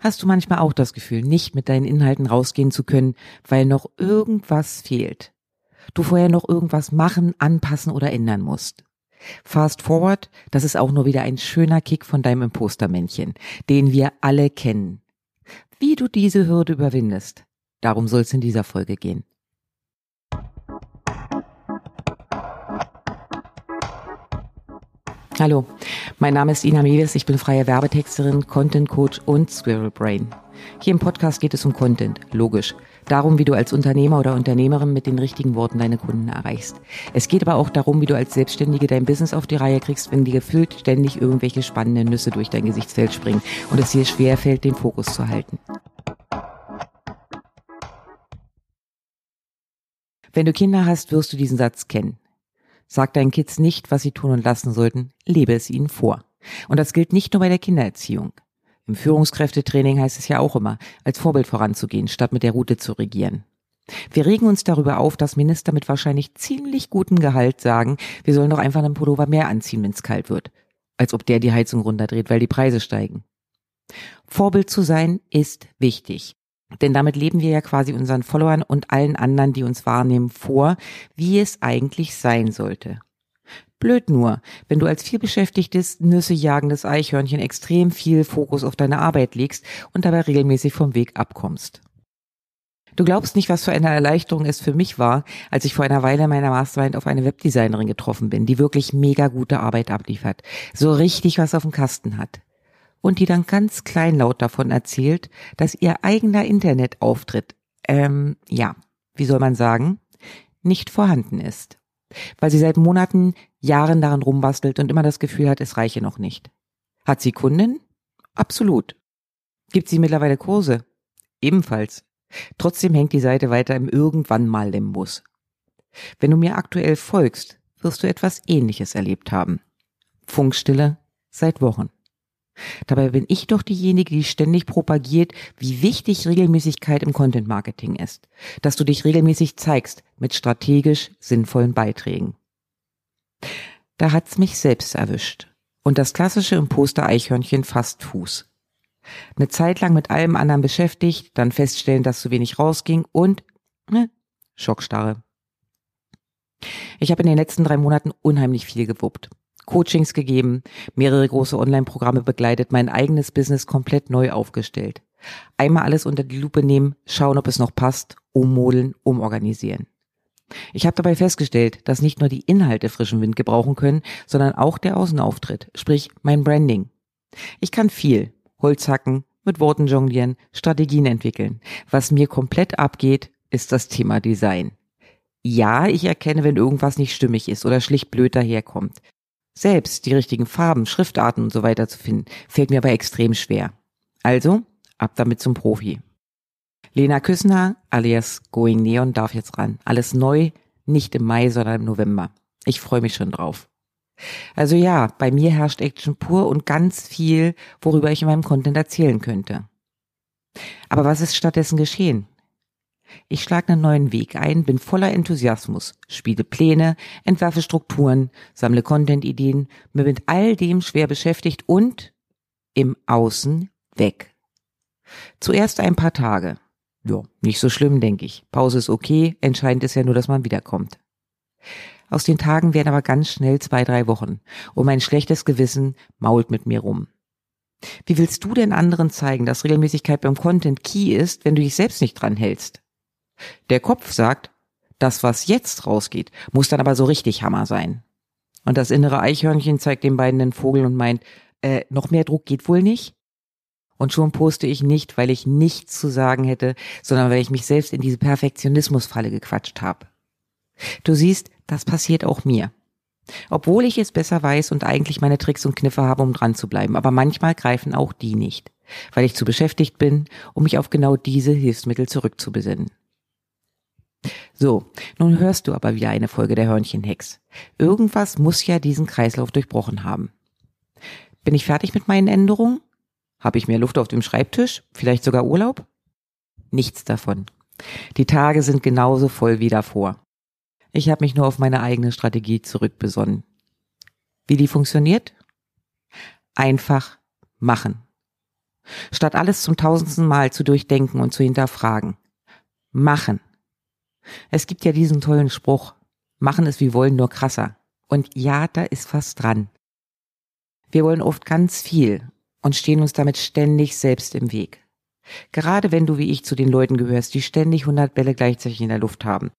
Hast du manchmal auch das Gefühl, nicht mit deinen Inhalten rausgehen zu können, weil noch irgendwas fehlt? Du vorher noch irgendwas machen, anpassen oder ändern musst? Fast forward, das ist auch nur wieder ein schöner Kick von deinem Impostermännchen, den wir alle kennen. Wie du diese Hürde überwindest, darum soll es in dieser Folge gehen. Hallo, mein Name ist Ina Mewes, ich bin freie Werbetexterin, Content Coach und Squirrel Brain. Hier im Podcast geht es um Content, logisch. Darum, wie du als Unternehmer oder Unternehmerin mit den richtigen Worten deine Kunden erreichst. Es geht aber auch darum, wie du als Selbstständige dein Business auf die Reihe kriegst, wenn dir gefühlt ständig irgendwelche spannenden Nüsse durch dein Gesichtsfeld springen und es dir schwer fällt, den Fokus zu halten. Wenn du Kinder hast, wirst du diesen Satz kennen. Sag deinen Kids nicht, was sie tun und lassen sollten, lebe es ihnen vor. Und das gilt nicht nur bei der Kindererziehung. Im Führungskräftetraining heißt es ja auch immer, als Vorbild voranzugehen, statt mit der Route zu regieren. Wir regen uns darüber auf, dass Minister mit wahrscheinlich ziemlich gutem Gehalt sagen, wir sollen doch einfach einen Pullover mehr anziehen, wenn es kalt wird. Als ob der die Heizung runterdreht, weil die Preise steigen. Vorbild zu sein ist wichtig. Denn damit leben wir ja quasi unseren Followern und allen anderen, die uns wahrnehmen, vor, wie es eigentlich sein sollte. Blöd nur, wenn du als vielbeschäftigtes, Nüsse jagendes Eichhörnchen extrem viel Fokus auf deine Arbeit legst und dabei regelmäßig vom Weg abkommst. Du glaubst nicht, was für eine Erleichterung es für mich war, als ich vor einer Weile meiner Mastermind auf eine Webdesignerin getroffen bin, die wirklich mega gute Arbeit abliefert, so richtig was auf dem Kasten hat und die dann ganz kleinlaut davon erzählt, dass ihr eigener Internetauftritt, ähm, ja, wie soll man sagen, nicht vorhanden ist. Weil sie seit Monaten, Jahren daran rumbastelt und immer das Gefühl hat, es reiche noch nicht. Hat sie Kunden? Absolut. Gibt sie mittlerweile Kurse? Ebenfalls. Trotzdem hängt die Seite weiter im irgendwann mal Limbus. Wenn du mir aktuell folgst, wirst du etwas ähnliches erlebt haben. Funkstille seit Wochen. Dabei bin ich doch diejenige, die ständig propagiert, wie wichtig Regelmäßigkeit im Content Marketing ist. Dass du dich regelmäßig zeigst mit strategisch sinnvollen Beiträgen. Da hat's mich selbst erwischt. Und das klassische Imposter-Eichhörnchen fasst Fuß. Eine Zeit lang mit allem anderen beschäftigt, dann feststellen, dass zu wenig rausging und ne, Schockstarre. Ich habe in den letzten drei Monaten unheimlich viel gewuppt. Coachings gegeben, mehrere große Online-Programme begleitet, mein eigenes Business komplett neu aufgestellt. Einmal alles unter die Lupe nehmen, schauen, ob es noch passt, ummodeln, umorganisieren. Ich habe dabei festgestellt, dass nicht nur die Inhalte frischen Wind gebrauchen können, sondern auch der Außenauftritt, sprich mein Branding. Ich kann viel, Holz hacken, mit Worten jonglieren, Strategien entwickeln. Was mir komplett abgeht, ist das Thema Design. Ja, ich erkenne, wenn irgendwas nicht stimmig ist oder schlicht blöd daherkommt. Selbst die richtigen Farben, Schriftarten und so weiter zu finden, fällt mir aber extrem schwer. Also, ab damit zum Profi. Lena Küssner alias Going Neon darf jetzt ran. Alles neu, nicht im Mai, sondern im November. Ich freue mich schon drauf. Also ja, bei mir herrscht Action pur und ganz viel, worüber ich in meinem Content erzählen könnte. Aber was ist stattdessen geschehen? Ich schlage einen neuen Weg ein, bin voller Enthusiasmus, spiele Pläne, entwerfe Strukturen, sammle Content-Ideen, bin mit all dem schwer beschäftigt und im Außen weg. Zuerst ein paar Tage. Ja, nicht so schlimm, denke ich. Pause ist okay, entscheidend ist ja nur, dass man wiederkommt. Aus den Tagen werden aber ganz schnell zwei, drei Wochen und mein schlechtes Gewissen mault mit mir rum. Wie willst du denn anderen zeigen, dass Regelmäßigkeit beim Content key ist, wenn du dich selbst nicht dran hältst? Der Kopf sagt, das, was jetzt rausgeht, muss dann aber so richtig Hammer sein. Und das innere Eichhörnchen zeigt den beiden den Vogel und meint, äh, noch mehr Druck geht wohl nicht? Und schon poste ich nicht, weil ich nichts zu sagen hätte, sondern weil ich mich selbst in diese Perfektionismusfalle gequatscht habe. Du siehst, das passiert auch mir. Obwohl ich es besser weiß und eigentlich meine Tricks und Kniffe habe, um dran zu bleiben, aber manchmal greifen auch die nicht, weil ich zu beschäftigt bin, um mich auf genau diese Hilfsmittel zurückzubesinnen. So, nun hörst du aber wieder eine Folge der Hörnchenhex. Irgendwas muss ja diesen Kreislauf durchbrochen haben. Bin ich fertig mit meinen Änderungen? Habe ich mehr Luft auf dem Schreibtisch? Vielleicht sogar Urlaub? Nichts davon. Die Tage sind genauso voll wie davor. Ich habe mich nur auf meine eigene Strategie zurückbesonnen. Wie die funktioniert? Einfach machen. Statt alles zum tausendsten Mal zu durchdenken und zu hinterfragen. Machen. Es gibt ja diesen tollen Spruch. Machen es wie wollen, nur krasser. Und ja, da ist was dran. Wir wollen oft ganz viel und stehen uns damit ständig selbst im Weg. Gerade wenn du wie ich zu den Leuten gehörst, die ständig 100 Bälle gleichzeitig in der Luft haben,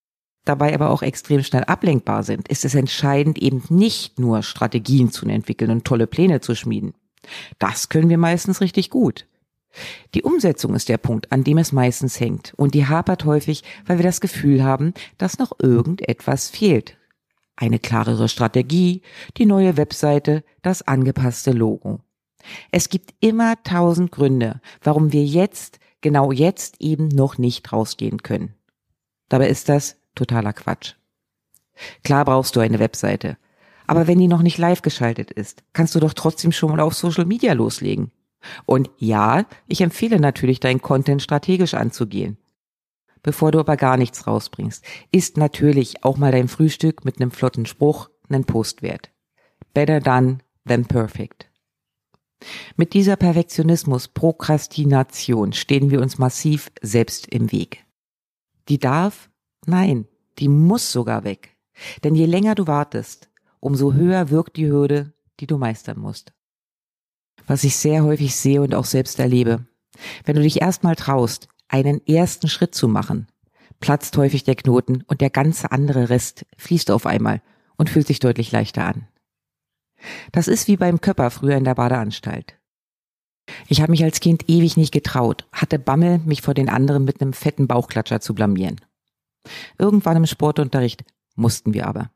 dabei aber auch extrem schnell ablenkbar sind, ist es entscheidend eben nicht nur Strategien zu entwickeln und tolle Pläne zu schmieden. Das können wir meistens richtig gut. Die Umsetzung ist der Punkt, an dem es meistens hängt, und die hapert häufig, weil wir das Gefühl haben, dass noch irgendetwas fehlt. Eine klarere Strategie, die neue Webseite, das angepasste Logo. Es gibt immer tausend Gründe, warum wir jetzt, genau jetzt eben noch nicht rausgehen können. Dabei ist das totaler Quatsch. Klar brauchst du eine Webseite. Aber wenn die noch nicht live geschaltet ist, kannst du doch trotzdem schon mal auf Social Media loslegen. Und ja, ich empfehle natürlich, deinen Content strategisch anzugehen. Bevor du aber gar nichts rausbringst, ist natürlich auch mal dein Frühstück mit einem flotten Spruch einen Post wert. Better done than perfect. Mit dieser Perfektionismus, Prokrastination stehen wir uns massiv selbst im Weg. Die darf, nein, die muss sogar weg. Denn je länger du wartest, umso höher wirkt die Hürde, die du meistern musst. Was ich sehr häufig sehe und auch selbst erlebe. Wenn du dich erstmal traust, einen ersten Schritt zu machen, platzt häufig der Knoten und der ganze andere Rest fließt auf einmal und fühlt sich deutlich leichter an. Das ist wie beim Köpper früher in der Badeanstalt. Ich habe mich als Kind ewig nicht getraut, hatte Bammel, mich vor den anderen mit einem fetten Bauchklatscher zu blamieren. Irgendwann im Sportunterricht mussten wir aber.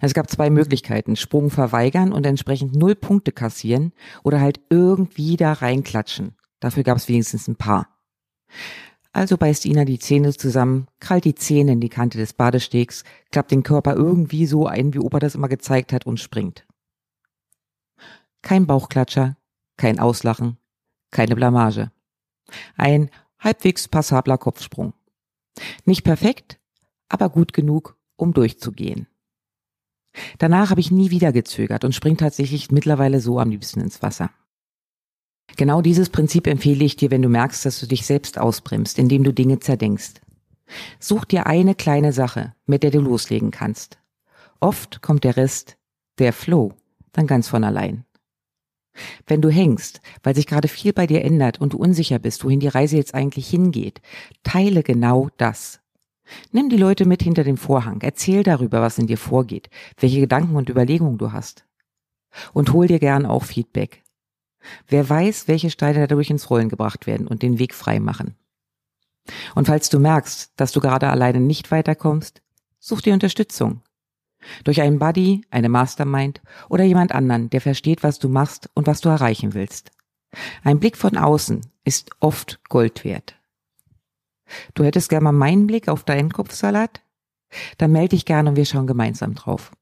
Es gab zwei Möglichkeiten, Sprung verweigern und entsprechend null Punkte kassieren oder halt irgendwie da reinklatschen. Dafür gab es wenigstens ein paar. Also beißt Ina die Zähne zusammen, krallt die Zähne in die Kante des Badestegs, klappt den Körper irgendwie so ein, wie Opa das immer gezeigt hat und springt. Kein Bauchklatscher, kein Auslachen, keine Blamage. Ein halbwegs passabler Kopfsprung. Nicht perfekt, aber gut genug, um durchzugehen. Danach habe ich nie wieder gezögert und spring tatsächlich mittlerweile so am liebsten ins Wasser. Genau dieses Prinzip empfehle ich dir, wenn du merkst, dass du dich selbst ausbremst, indem du Dinge zerdenkst. Such dir eine kleine Sache, mit der du loslegen kannst. Oft kommt der Rest, der Flow, dann ganz von allein. Wenn du hängst, weil sich gerade viel bei dir ändert und du unsicher bist, wohin die Reise jetzt eigentlich hingeht, teile genau das. Nimm die Leute mit hinter dem Vorhang, erzähl darüber, was in dir vorgeht, welche Gedanken und Überlegungen du hast. Und hol dir gern auch Feedback. Wer weiß, welche Steine dadurch ins Rollen gebracht werden und den Weg frei machen. Und falls du merkst, dass du gerade alleine nicht weiterkommst, such dir Unterstützung. Durch einen Buddy, eine Mastermind oder jemand anderen, der versteht, was du machst und was du erreichen willst. Ein Blick von außen ist oft Gold wert. Du hättest gerne mal meinen Blick auf deinen Kopfsalat? Dann melde dich gerne und wir schauen gemeinsam drauf.